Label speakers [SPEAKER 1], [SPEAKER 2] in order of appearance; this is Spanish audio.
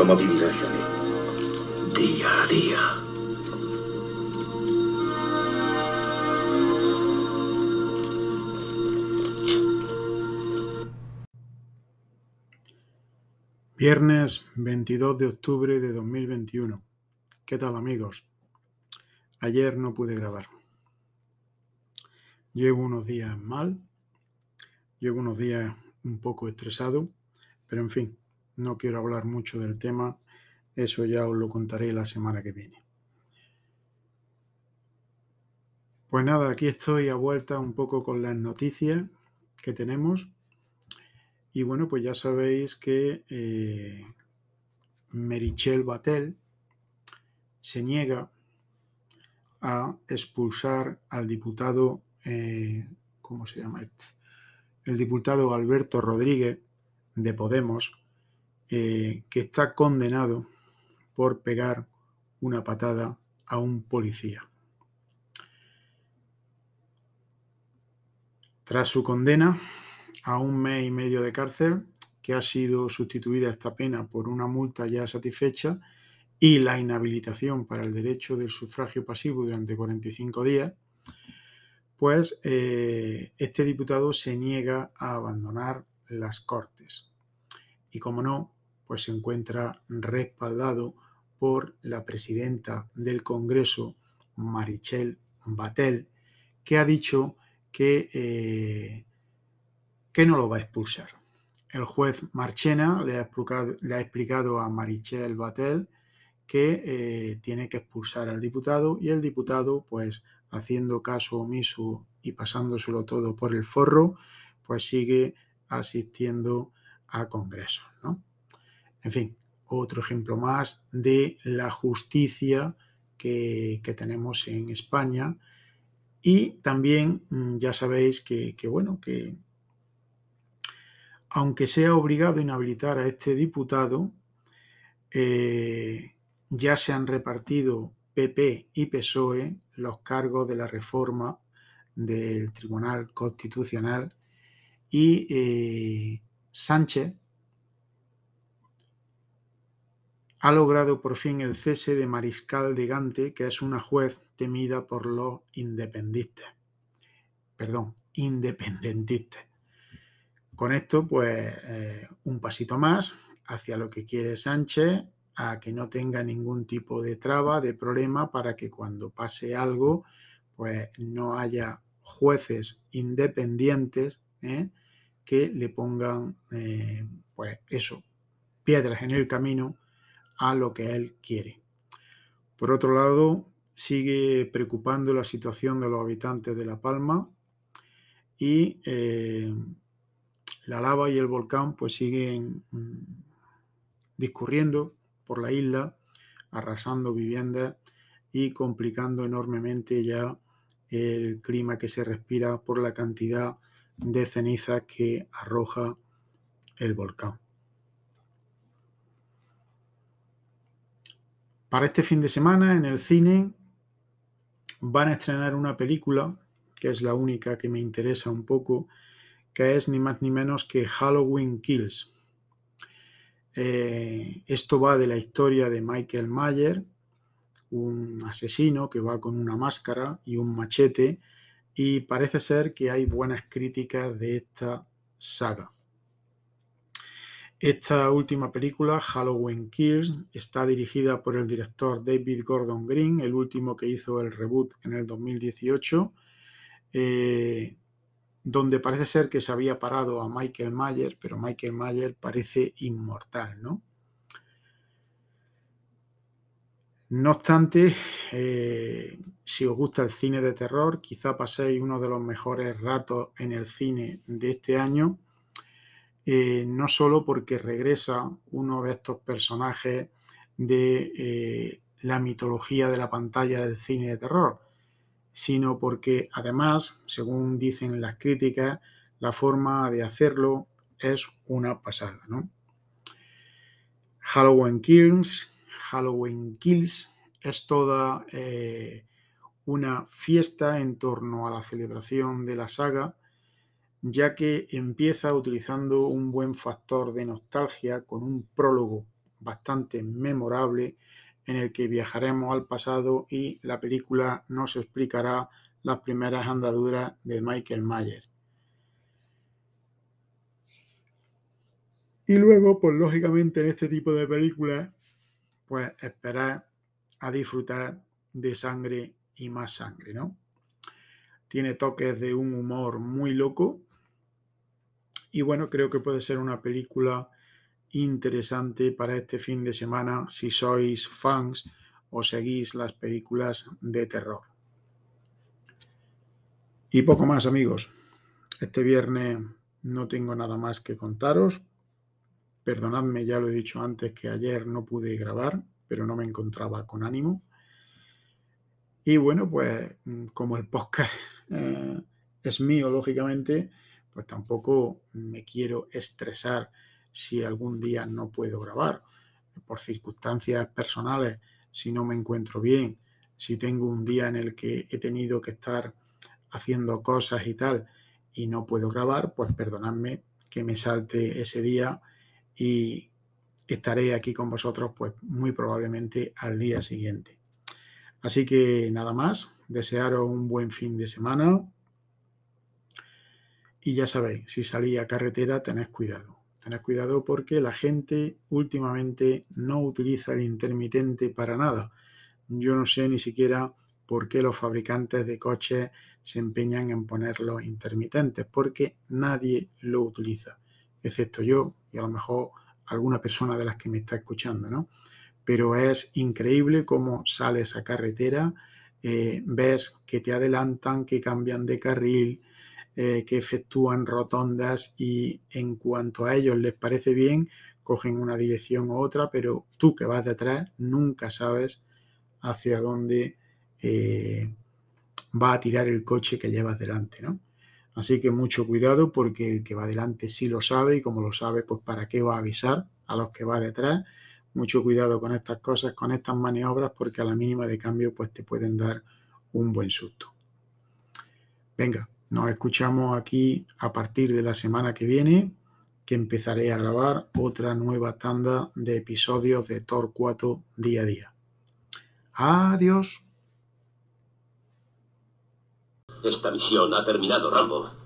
[SPEAKER 1] ¿Cómo vivirá Johnny?
[SPEAKER 2] Día a día.
[SPEAKER 3] Viernes 22 de octubre de 2021. ¿Qué tal amigos? Ayer no pude grabar. Llevo unos días mal, llevo unos días un poco estresado, pero en fin, no quiero hablar mucho del tema, eso ya os lo contaré la semana que viene. Pues nada, aquí estoy a vuelta un poco con las noticias que tenemos y bueno, pues ya sabéis que eh, Merichel Batel se niega a expulsar al diputado, eh, ¿cómo se llama este? El diputado Alberto Rodríguez de Podemos, eh, que está condenado por pegar una patada a un policía. Tras su condena, a un mes y medio de cárcel, que ha sido sustituida esta pena por una multa ya satisfecha y la inhabilitación para el derecho del sufragio pasivo durante 45 días, pues eh, este diputado se niega a abandonar las Cortes. Y como no, pues se encuentra respaldado por la presidenta del Congreso, Marichel Batel, que ha dicho que eh, que no lo va a expulsar. El juez Marchena le ha explicado, le ha explicado a Marichel Batel que eh, tiene que expulsar al diputado y el diputado, pues haciendo caso omiso y pasándoselo todo por el forro, pues sigue asistiendo a congresos. En fin, otro ejemplo más de la justicia que, que tenemos en España. Y también mm, ya sabéis que, que bueno, que aunque sea obligado a inhabilitar a este diputado, eh, ya se han repartido PP y PSOE los cargos de la reforma del Tribunal Constitucional y eh, Sánchez ha logrado por fin el cese de Mariscal de Gante, que es una juez temida por los independentistas. Perdón, independentistas. Con esto, pues eh, un pasito más hacia lo que quiere Sánchez, a que no tenga ningún tipo de traba, de problema, para que cuando pase algo, pues no haya jueces independientes ¿eh? que le pongan, eh, pues eso, piedras en el camino a lo que él quiere. Por otro lado, sigue preocupando la situación de los habitantes de La Palma y la lava y el volcán pues siguen mm, discurriendo por la isla, arrasando viviendas y complicando enormemente ya el clima que se respira por la cantidad de ceniza que arroja el volcán. Para este fin de semana en el cine van a estrenar una película, que es la única que me interesa un poco, que es ni más ni menos que Halloween Kills. Eh, esto va de la historia de Michael Mayer, un asesino que va con una máscara y un machete y parece ser que hay buenas críticas de esta saga. Esta última película, Halloween Kills, está dirigida por el director David Gordon Green, el último que hizo el reboot en el 2018 donde parece ser que se había parado a Michael Mayer, pero Michael Mayer parece inmortal, ¿no? No obstante, eh, si os gusta el cine de terror, quizá paséis uno de los mejores ratos en el cine de este año, eh, no solo porque regresa uno de estos personajes de eh, la mitología de la pantalla del cine de terror, sino porque además, según dicen las críticas, la forma de hacerlo es una pasada. Halloween Kills, Halloween Kills es toda eh, una fiesta en torno a la celebración de la saga, ya que empieza utilizando un buen factor de nostalgia con un prólogo bastante memorable en el que viajaremos al pasado y la película nos explicará las primeras andaduras de Michael Myers. Y luego, pues lógicamente en este tipo de películas, pues esperar a disfrutar de sangre y más sangre, ¿no? Tiene toques de un humor muy loco. Y bueno, creo que puede ser una película interesante para este fin de semana si sois fans o seguís las películas de terror. Y poco más amigos. Este viernes no tengo nada más que contaros. Perdonadme, ya lo he dicho antes que ayer no pude grabar, pero no me encontraba con ánimo. Y bueno, pues mm, como el podcast eh, es mío, lógicamente, pues tampoco me quiero estresar si algún día no puedo grabar. Por circunstancias personales, si no me encuentro bien, si tengo un día en el que he tenido que estar haciendo cosas y tal y no puedo grabar, pues perdonadme que me salte ese día y estaré aquí con vosotros pues muy probablemente al día siguiente. Así que nada más, desearos un buen fin de semana y ya sabéis, si salís a carretera tened cuidado. Tened cuidado porque la gente últimamente no utiliza el intermitente para nada. Yo no sé ni siquiera por qué los fabricantes de coches se empeñan en poner los intermitentes, porque nadie lo utiliza, excepto yo y a lo mejor alguna persona de las que me está escuchando, ¿no? Pero es increíble cómo sales a carretera, eh, ves que te adelantan, que cambian de carril, eh, que efectúan rotondas y en cuanto a ellos les parece bien, cogen una dirección u otra, pero tú que vas detrás nunca sabes hacia dónde eh, va a tirar el coche que llevas delante, ¿no? Así que mucho cuidado porque el que va delante sí lo sabe y como lo sabe, pues para qué va a avisar a los que va detrás. Mucho cuidado con estas cosas, con estas maniobras, porque a la mínima de cambio pues te pueden dar un buen susto. Venga, nos escuchamos aquí a partir de la semana que viene, que empezaré a grabar otra nueva tanda de episodios de Torcuato día a día. Adiós.
[SPEAKER 1] Esta misión ha terminado, Rambo.